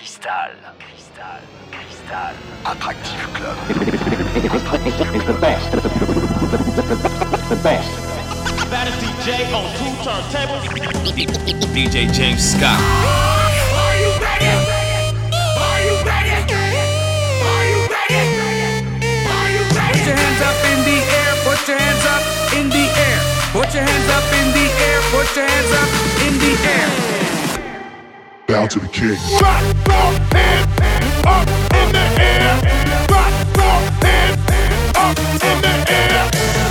Cristal. Cristal. Cristal. Attractive Club. the best. The best. That is DJ on two turntables. DJ James Scott. Are you ready? Are you ready? Are you ready? Are you ready? Put your hands up in the air. Put your hands up in the air. Put your hands up in the air. Put your hands up in the air bow to the king. Rock your up in the air. Rock your head up in the air.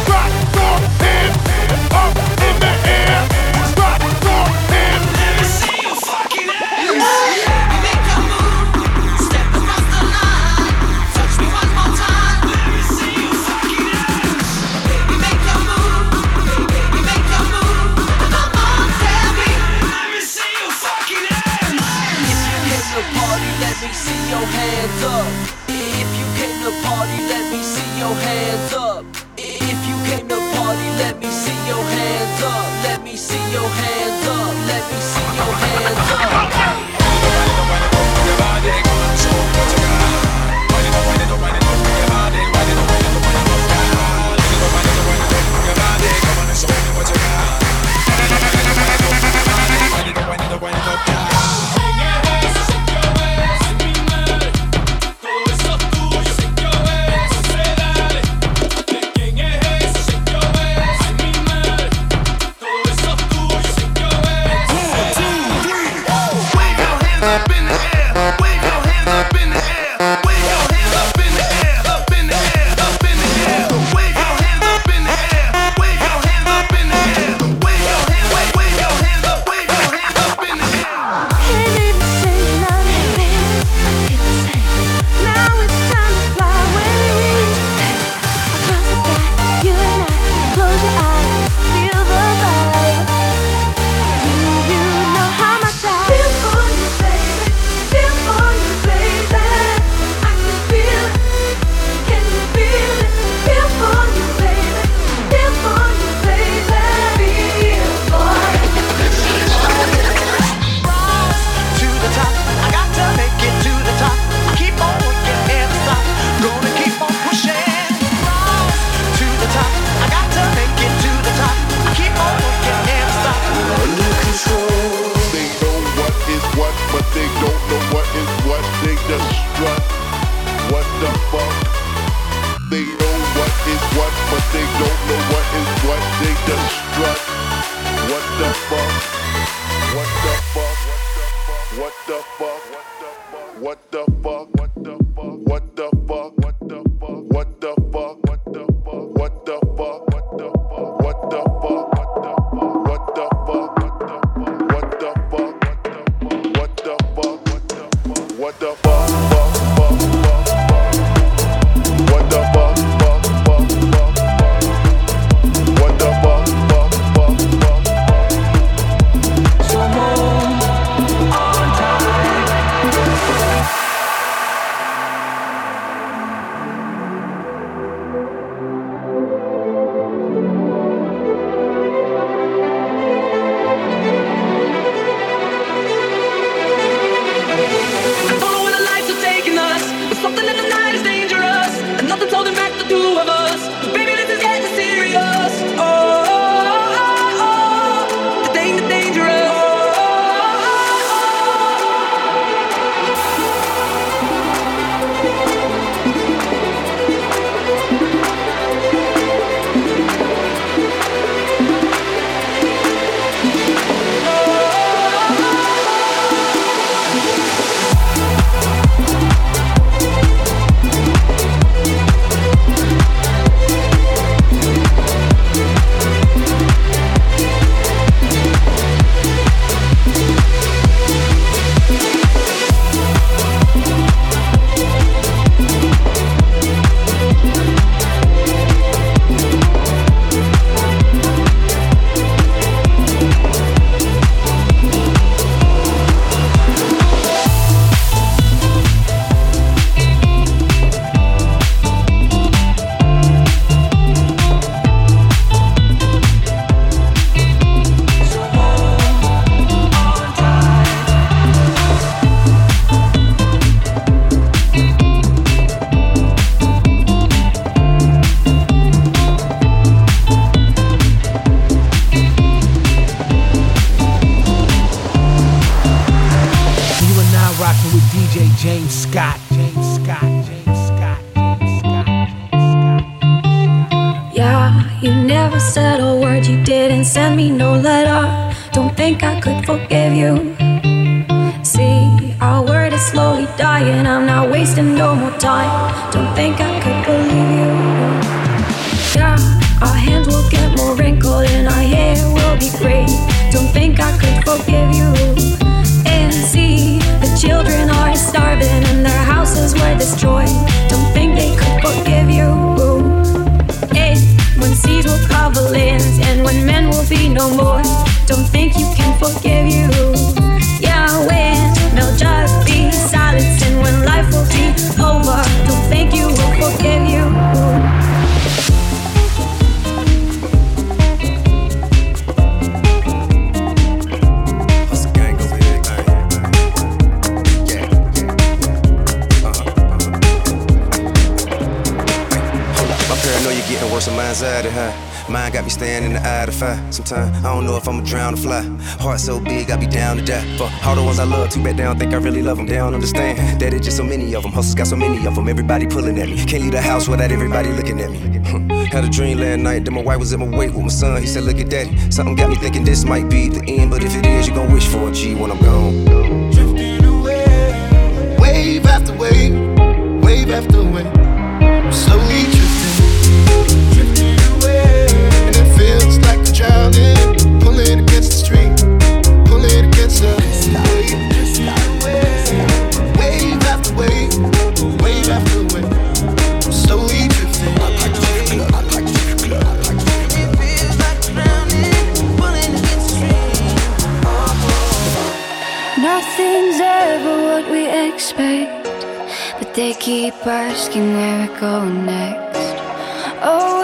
your hands up. If you came to party, let me see your hands up. If you came to party, let me see your hands up. Let me see your hands up. Let me see your hands up. My paranoia getting worse out of huh? Mine got me staying in the eye of the fire. Sometimes I don't know if I'ma drown or fly. Heart so big, I be down to die. For all the ones I love, too bad they don't think I really love them. They don't understand that it's just so many of them. Hustles got so many of them. Everybody pulling at me. Can't leave the house without everybody looking at me. Had a dream last night that my wife was in my wake with my son. He said, Look at daddy. Something got me thinking this might be the end. But if it is, you gon' wish for a G when I'm gone. Wave after wave, wave after wave, slowly drifting, drifting they keep asking where we're going next. All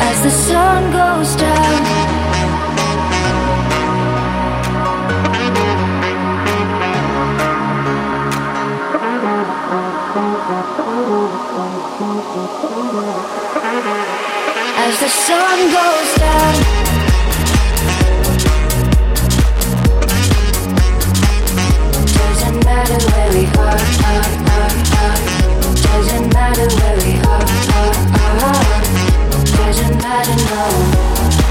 As the sun goes down. As the sun goes down. Doesn't matter where we are, are, are. Doesn't matter where we are, are, are. Doesn't matter, no.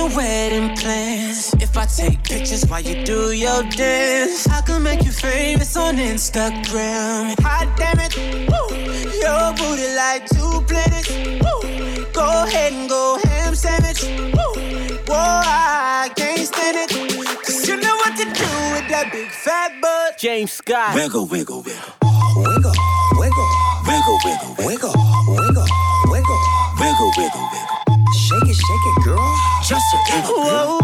Making wedding plans. If I take pictures while you do your dance, I can make you famous on Instagram. Hot damn it, woo. Your booty like two planets. Woo. Go ahead and go ham sandwich. Woo. Whoa, I can't stand it. Cause you know what to do with that big fat butt. James Scott. Wiggle, wiggle, wiggle. Wiggle, wiggle. Wiggle, wiggle, wiggle. Wiggle, wiggle. Wiggle, wiggle, wiggle. A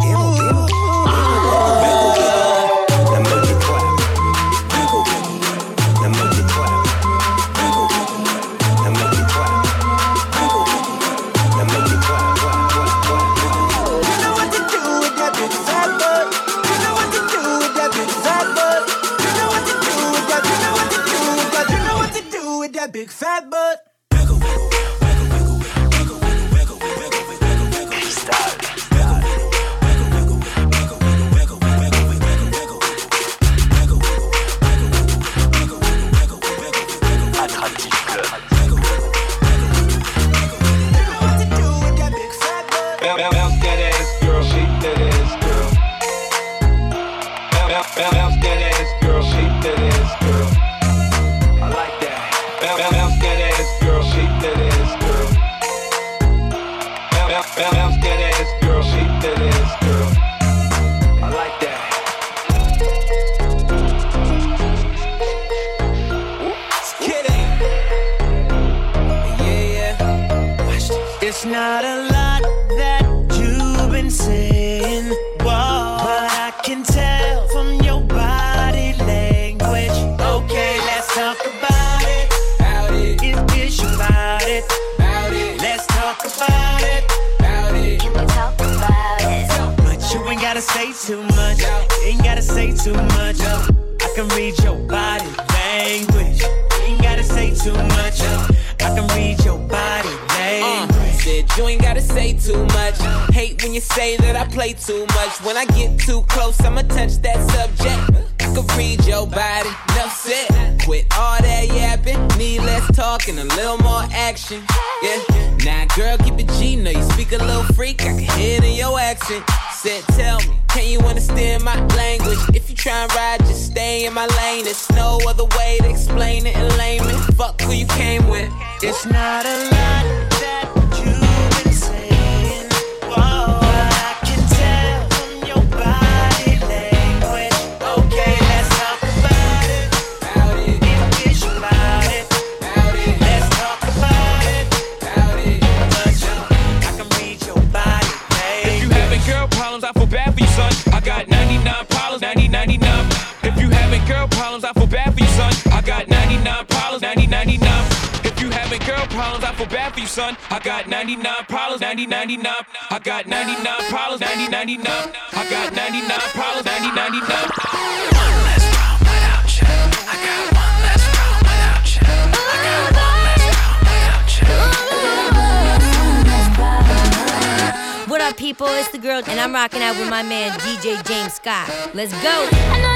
say too much. Ain't gotta say too much. I can read your body language. Ain't gotta say too much. I can read your body Uh, language. said you ain't gotta say too much. Hate when you say that I play too much. When I get too close, I'ma touch that subject. Can read your body, enough said. Quit all that yapping, need less a little more action. Yeah, now girl, keep it G. Know you speak a little freak, I can hear it in your accent. Said, tell me, can you understand my language? If you try and ride, just stay in my lane. There's no other way to explain it in layman. Fuck who you came with. It's not a lot that 99. If you having girl problems, I feel bad for you, son. I got 99 problems, 90, 99. If you having girl problems, I feel bad for you, son. I got 99 problems, 90, 99. I got 99 problems, 90, 99. I got 99 problems, 90, 99. Up, people? It's the girl, and I'm rocking out with my man DJ James Scott. Let's go.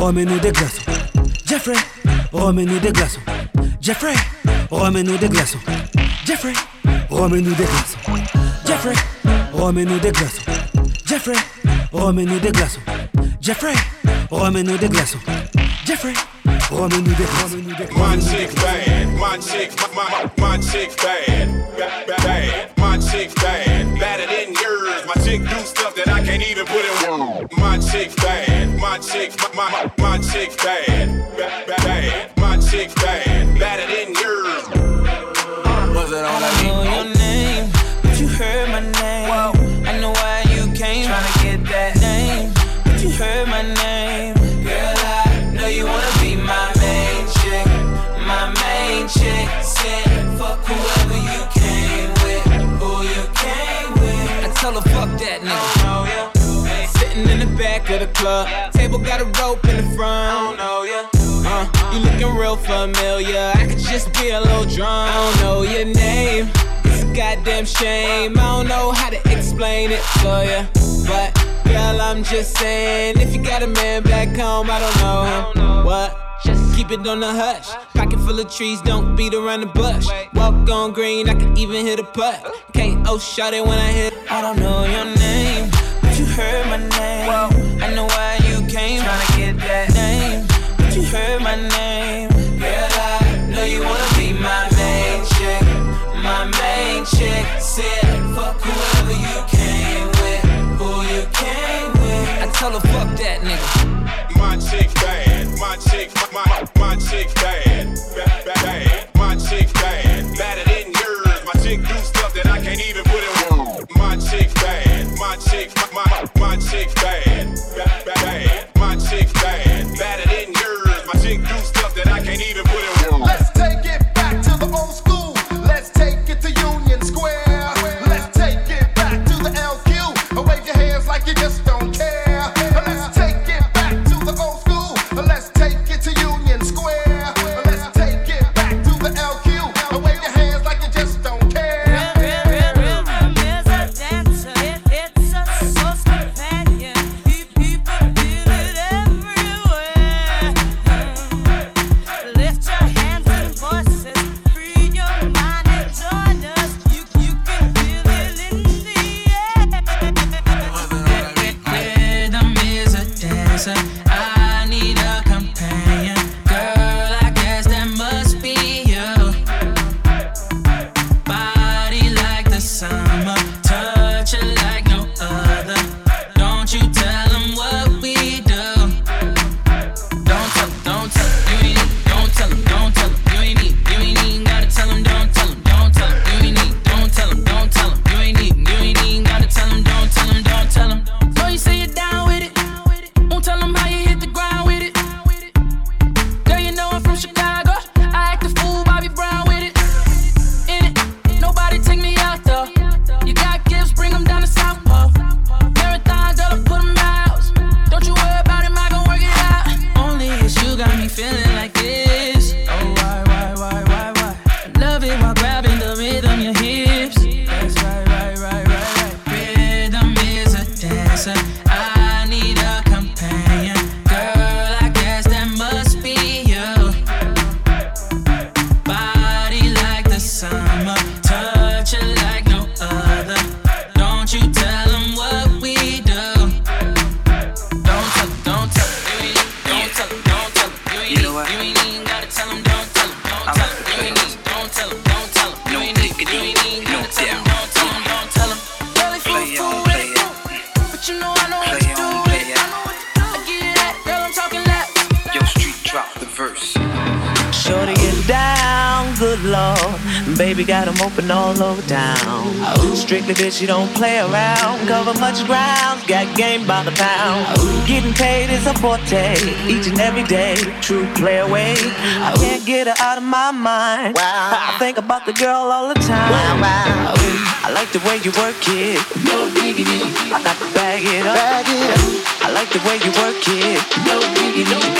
remets-nous des glaçons Jeffrey, remets-nous des glaçons Jeffrey, remets-nous des glaçons Jeffrey, remets-nous des glaçons Jeffrey, remets-nous des glaçons Jeffrey, remets-nous des glaçons Jeffrey, remets-nous des glaçons Jeffrey, remets-nous des glaçons My chick bad, my chick, my, my, my chick bad, bad. My chick bad, badder than yours. My chick do stuff that I can't even put in words. My chick my chick, my, my, my chick bad, bad, bad, bad. My chick bad, badder than yours. Was it all I know your name, but you heard my name. I know why you came, tryna get that name, but you heard my name. Girl, I know you wanna be my main chick, my main chick. Said fuck whoever you came with, who you came with. I tell her fuck that nigga. Oh. Sitting in the back of the club, table got a rope in the front. I don't know ya. Uh, you looking real familiar. I could just be a little drunk. I don't know your name. It's a goddamn shame. I don't know how to explain it for ya. But girl, I'm just saying, if you got a man back home, I don't know him. What? Just keep it on the hush. Pocket full of trees, don't beat around the bush. Walk on green, I can even hit a putt. KO shot it when I hit. I don't know your name, but you heard my name. Heard my name. Girl, I know you wanna be my main chick, my main chick. Said fuck whoever you came with, who you came with. I tell her fuck that nigga. She don't play around, cover much ground, got game by the pound. Getting paid is a forte, each and every day, true play away. I can't get her out of my mind. Wow. I think about the girl all the time. Wow, wow. I like the way you work it. No diggity. I got to bag it up. Bag it up. I like the way you work it. No diggity.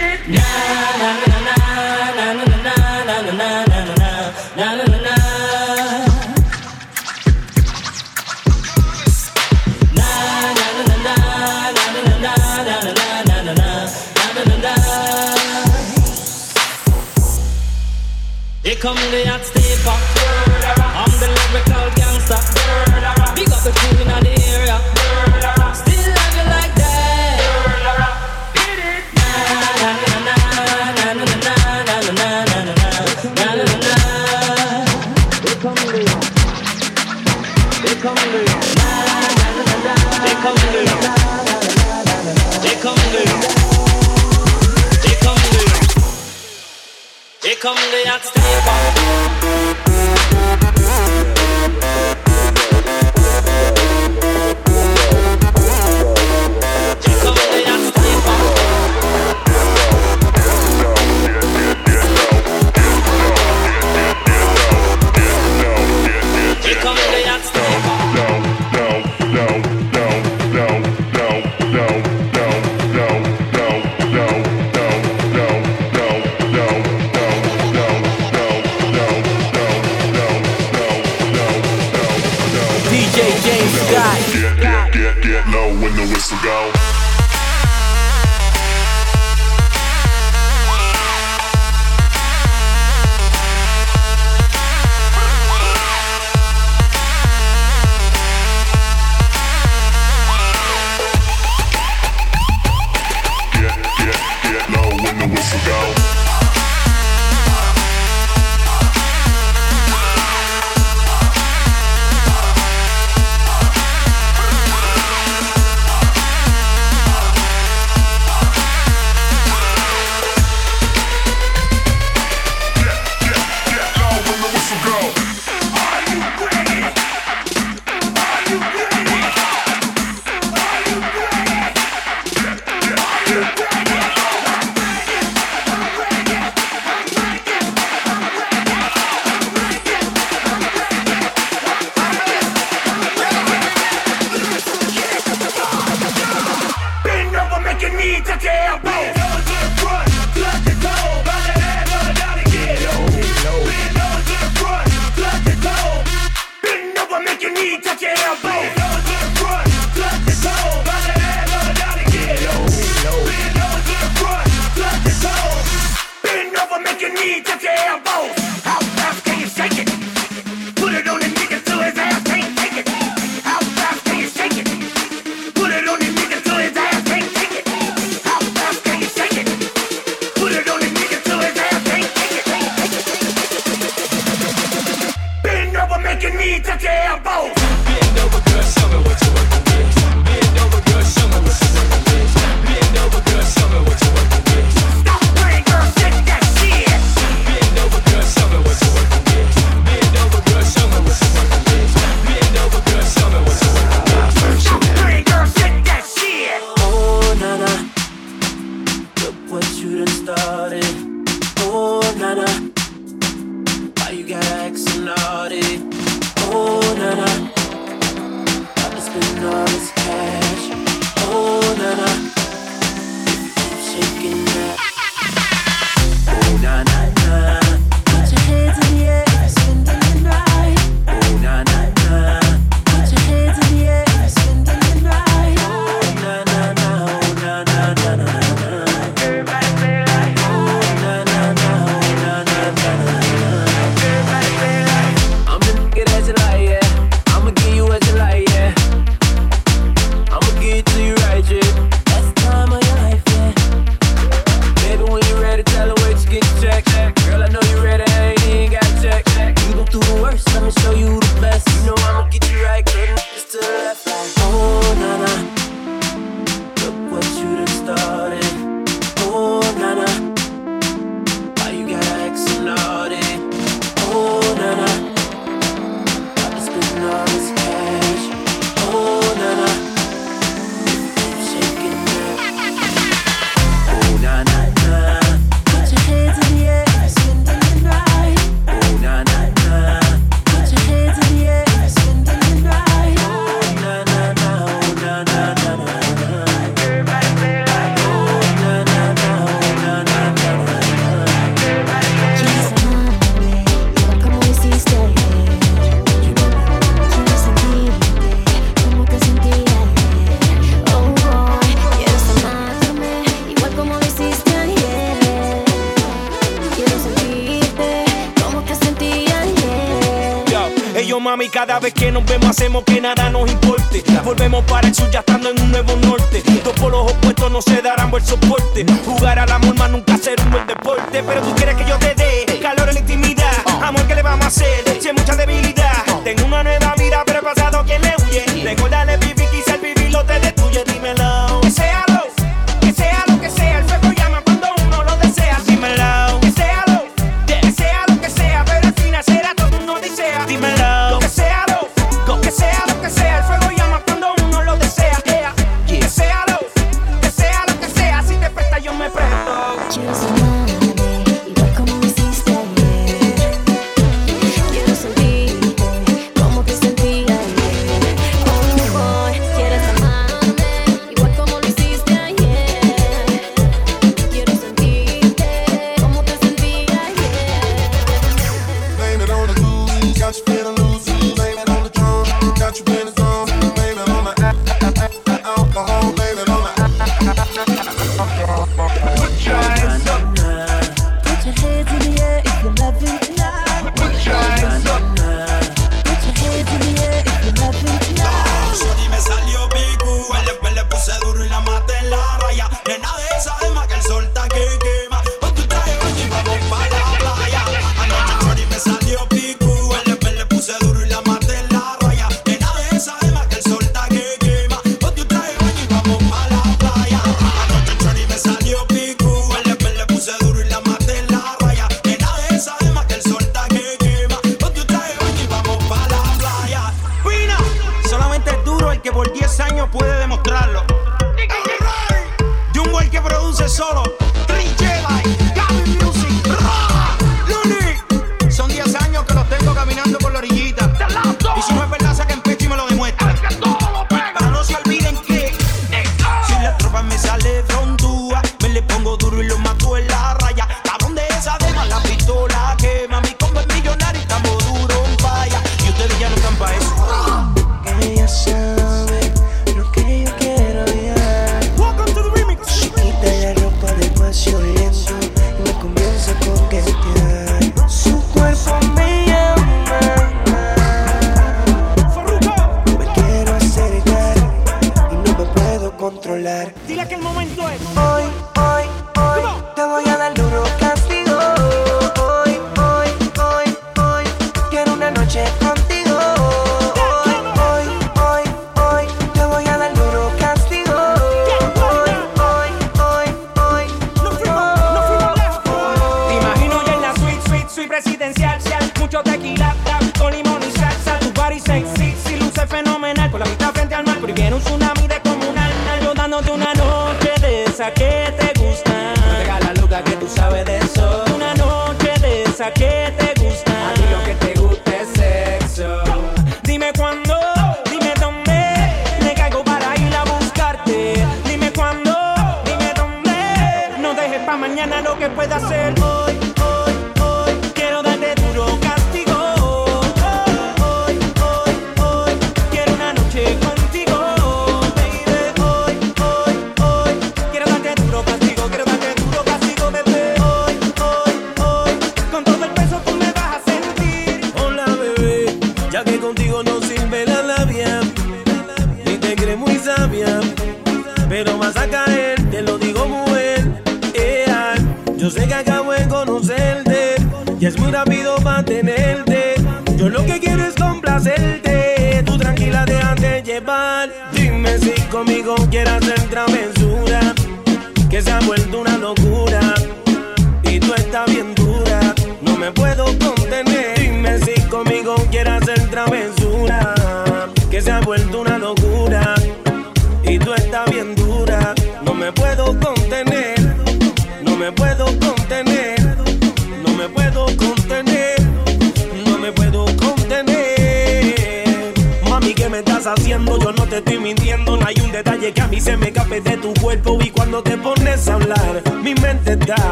pueda ser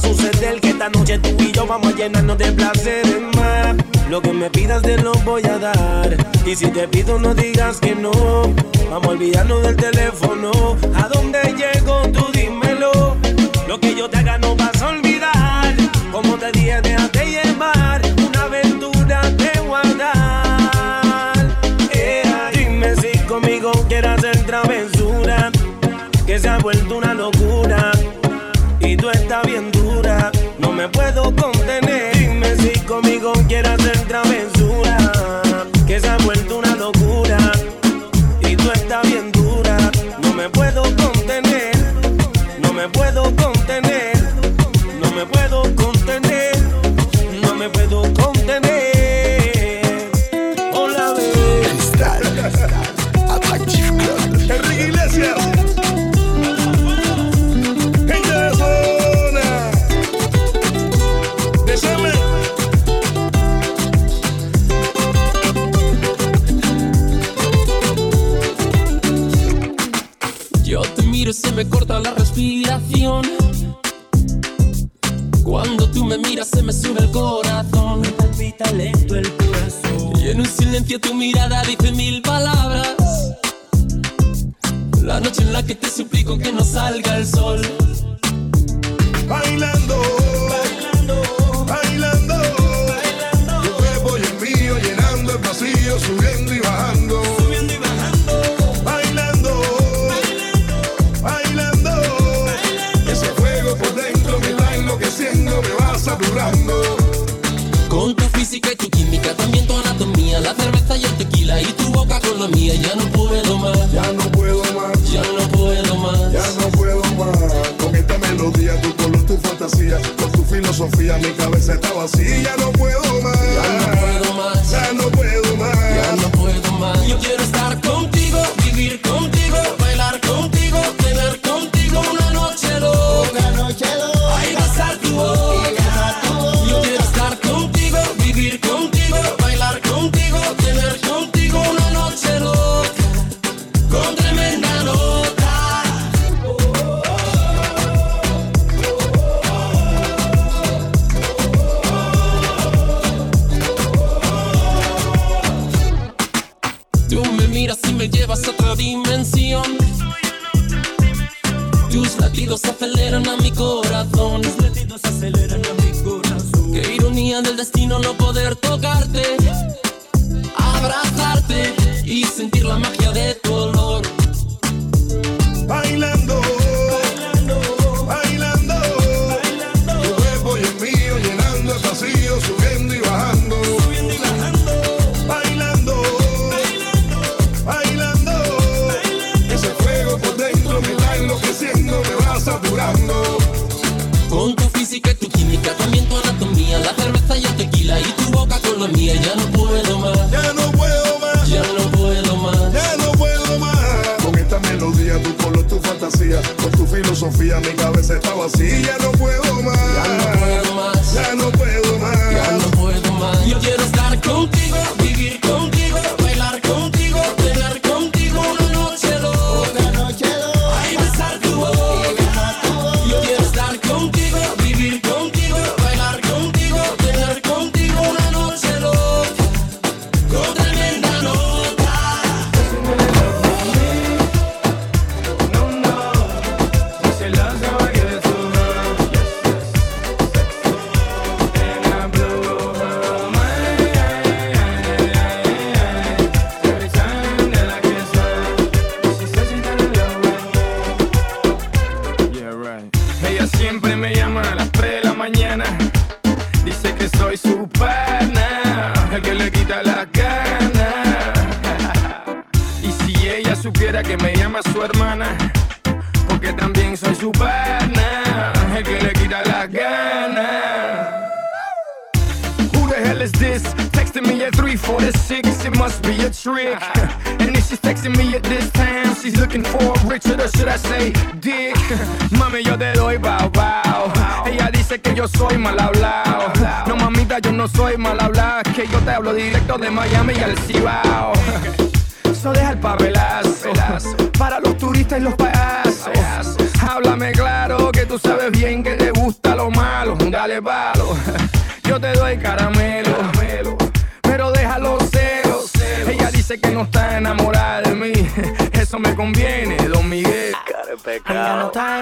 suceder que esta noche tú y yo vamos a llenarnos de placeres más. Lo que me pidas te lo voy a dar. Y si te pido no digas que no. Vamos a olvidarnos del teléfono. ¿A dónde llego? Tú dímelo. Lo que yo te haga no vas a olvidar. Como te dije, déjate llevar. Una aventura te guardar. Eh, dime si conmigo quieras hacer travesura. Que se ha vuelto una locura. Y tú estás viendo me puedo comer Texting me at 346, it must be a trick. And if she's texting me at this time, she's looking for Richard, or should I say Dick? Mami, yo te doy bao bao. Ella dice que yo soy mal hablado. No, mamita, yo no soy mal hablado. Que yo te hablo directo de Miami y al Cibao. Eso deja el papelazo para los turistas y los payasos. Háblame claro que tú sabes bien que te gusta lo malo. Dale palo, yo te doy caramelo, Dice que no está enamorada de mí. Eso me conviene, don Miguel. No está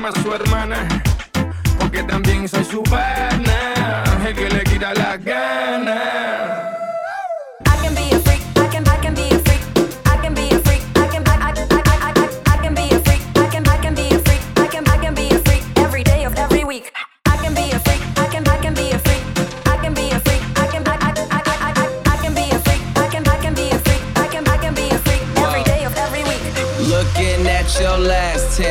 llama su hermana, porque también soy su pana, el que le quita las ganas. I can be a freak. I can. I can be a freak. I can be a freak. I can. I. I. I. I. I, I can be a freak. I can. I can be a freak. I can. I can be a freak every day of every week. I can be a freak. I can. I can be a freak. I can be a freak. I can. I. I. I. I. I, I can be a freak. I can. I can be a freak. I can. I can be a freak every day of every week. Looking at your last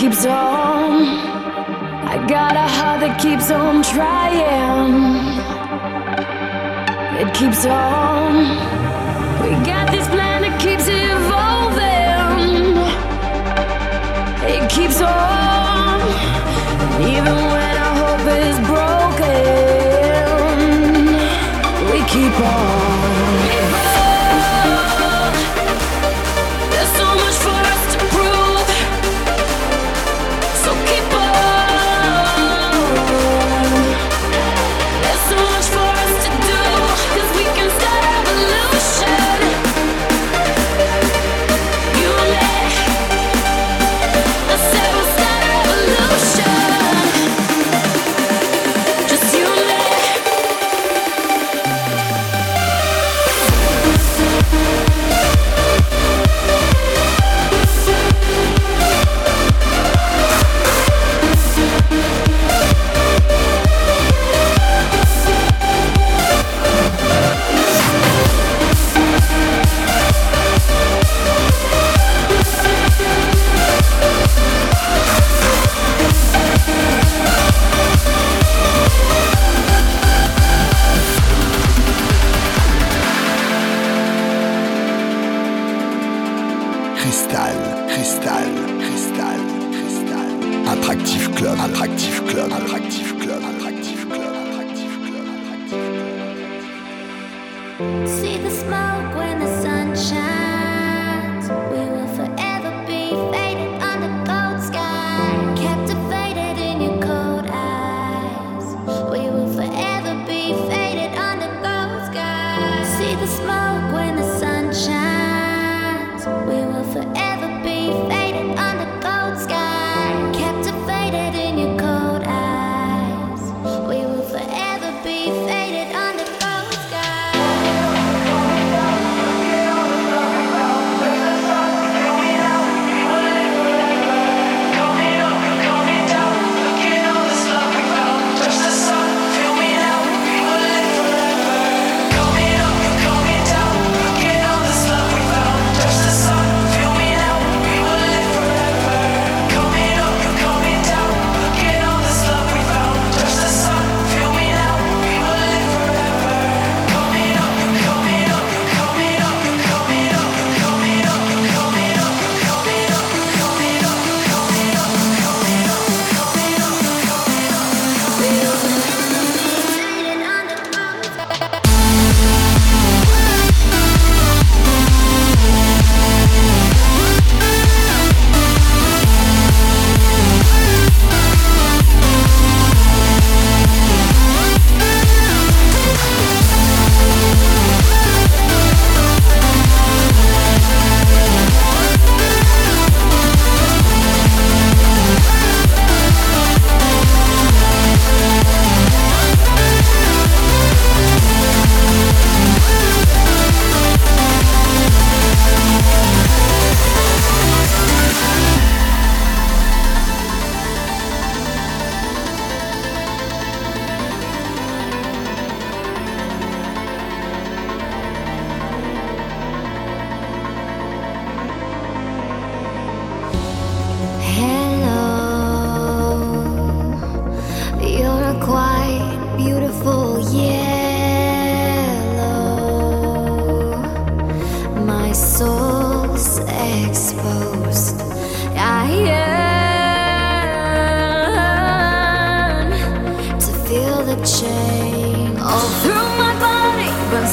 keeps on. I got a heart that keeps on trying. It keeps on. We got this plan that keeps evolving. It keeps on. Even when our hope is broken, we keep on.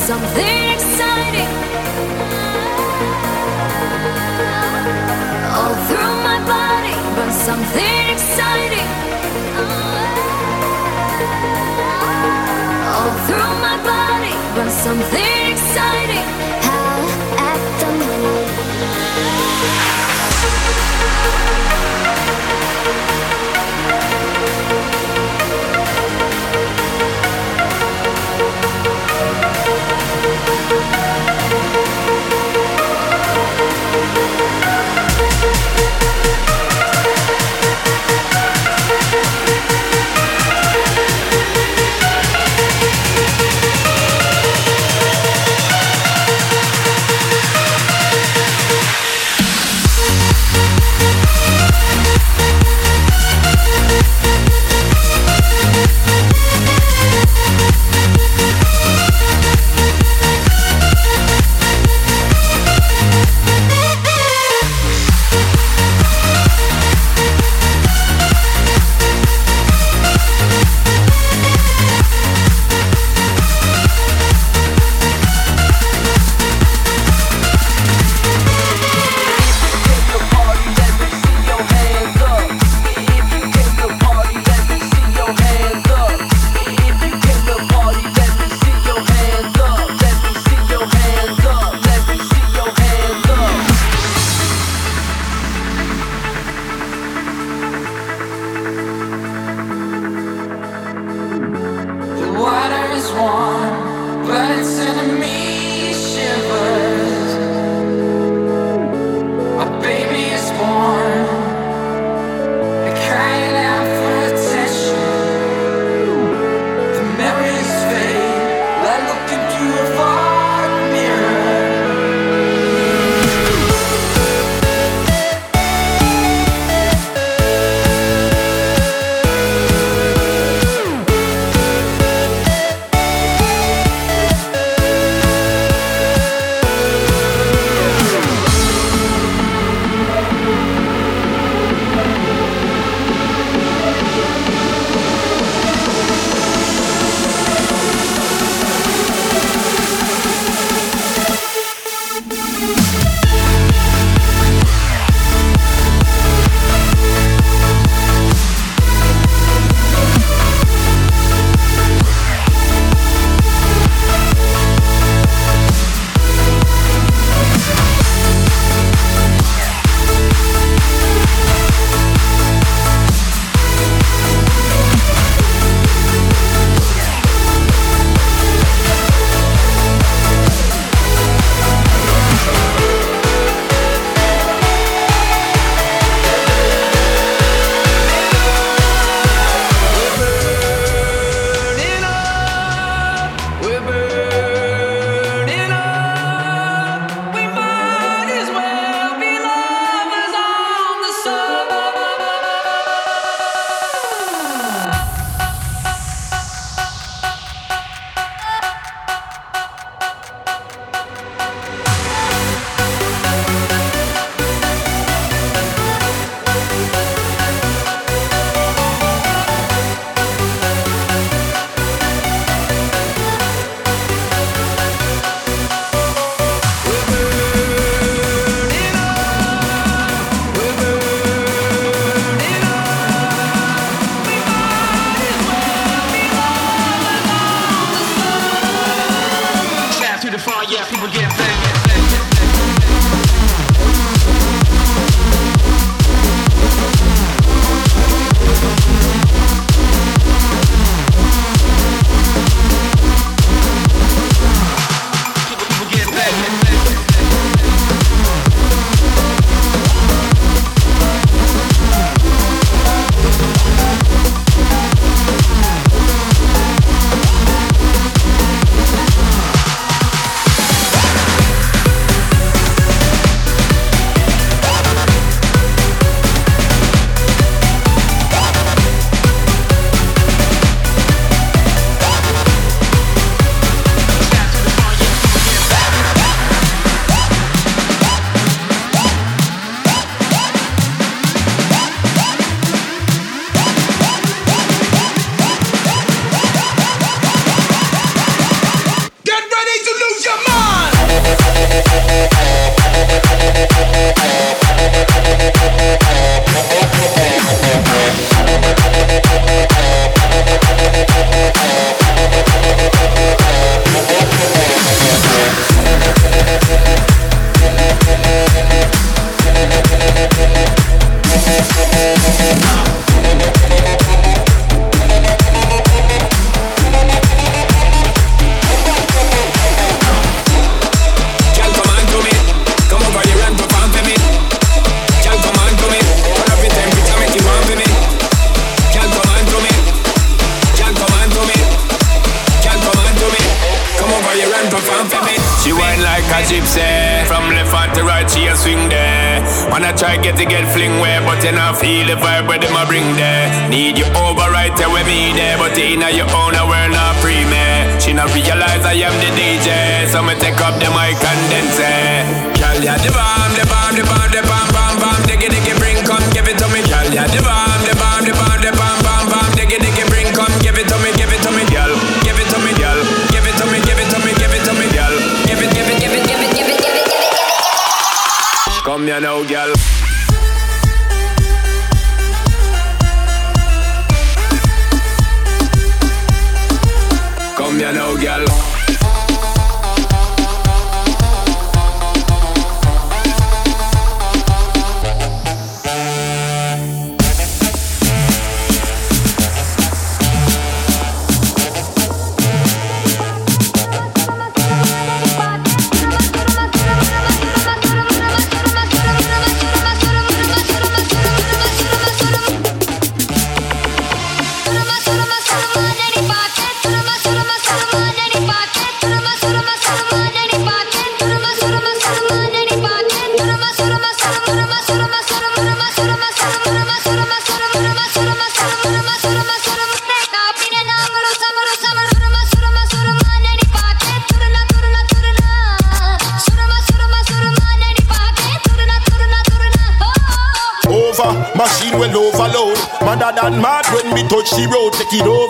something exciting.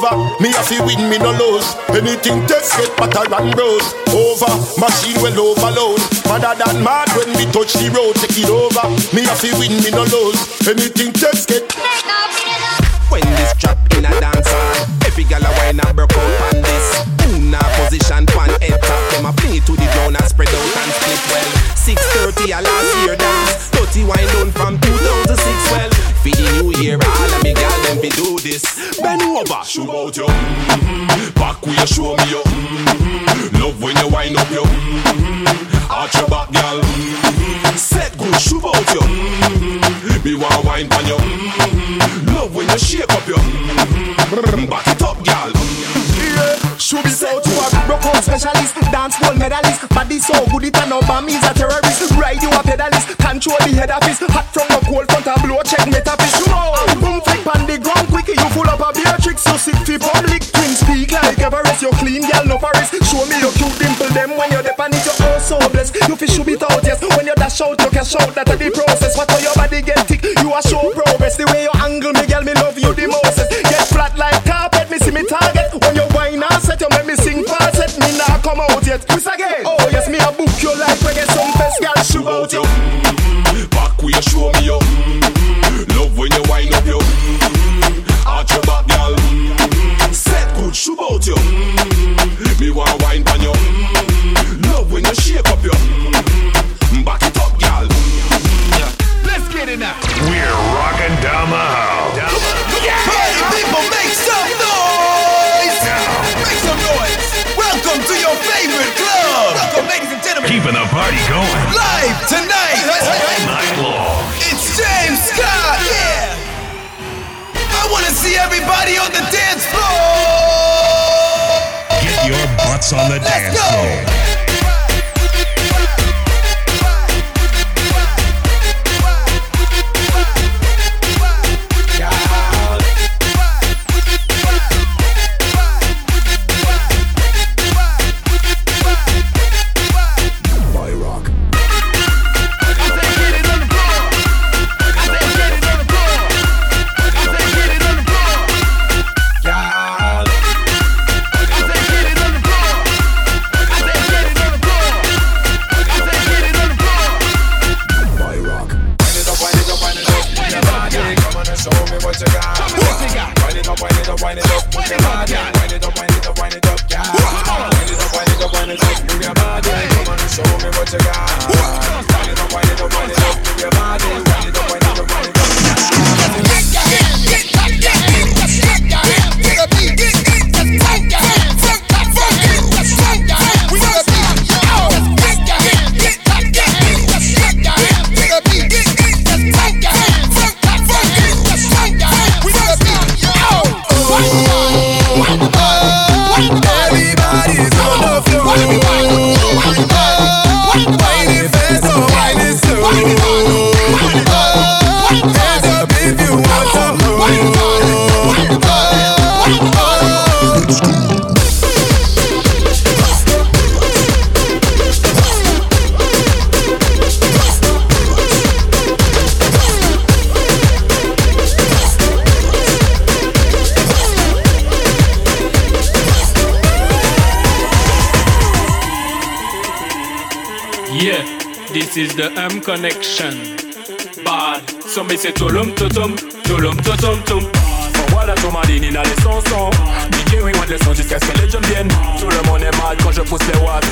over. Me a fi win, me no lose. Anything test get butter and rose. Over, machine well overload. Mother than mad when we touch the road, take it over. Me a fi win, me no lose. Anything test no Paris. Show me your cute dimple them when you're deep and it, you're all oh so blessed. You fish should be out, yes. When you dash out, you can show that the process. What for your body get thick, you are show progress. The way you angle me, girl, me love you the most. Get flat like carpet, me see me target. When you wine I set, you make me sing fast. Me not come out yet. Quiz again. Oh yes, me a book you like reggae some best girl shoot out you. Let's go. connection. Bad, sommet c'est tolum totum, tolum totum tum. Voilà ton maline, il a les sons sons. Mickey, oui, moi de le jusqu'à ce que les jeunes viennent. Tout le monde est mal quand je pousse les watts.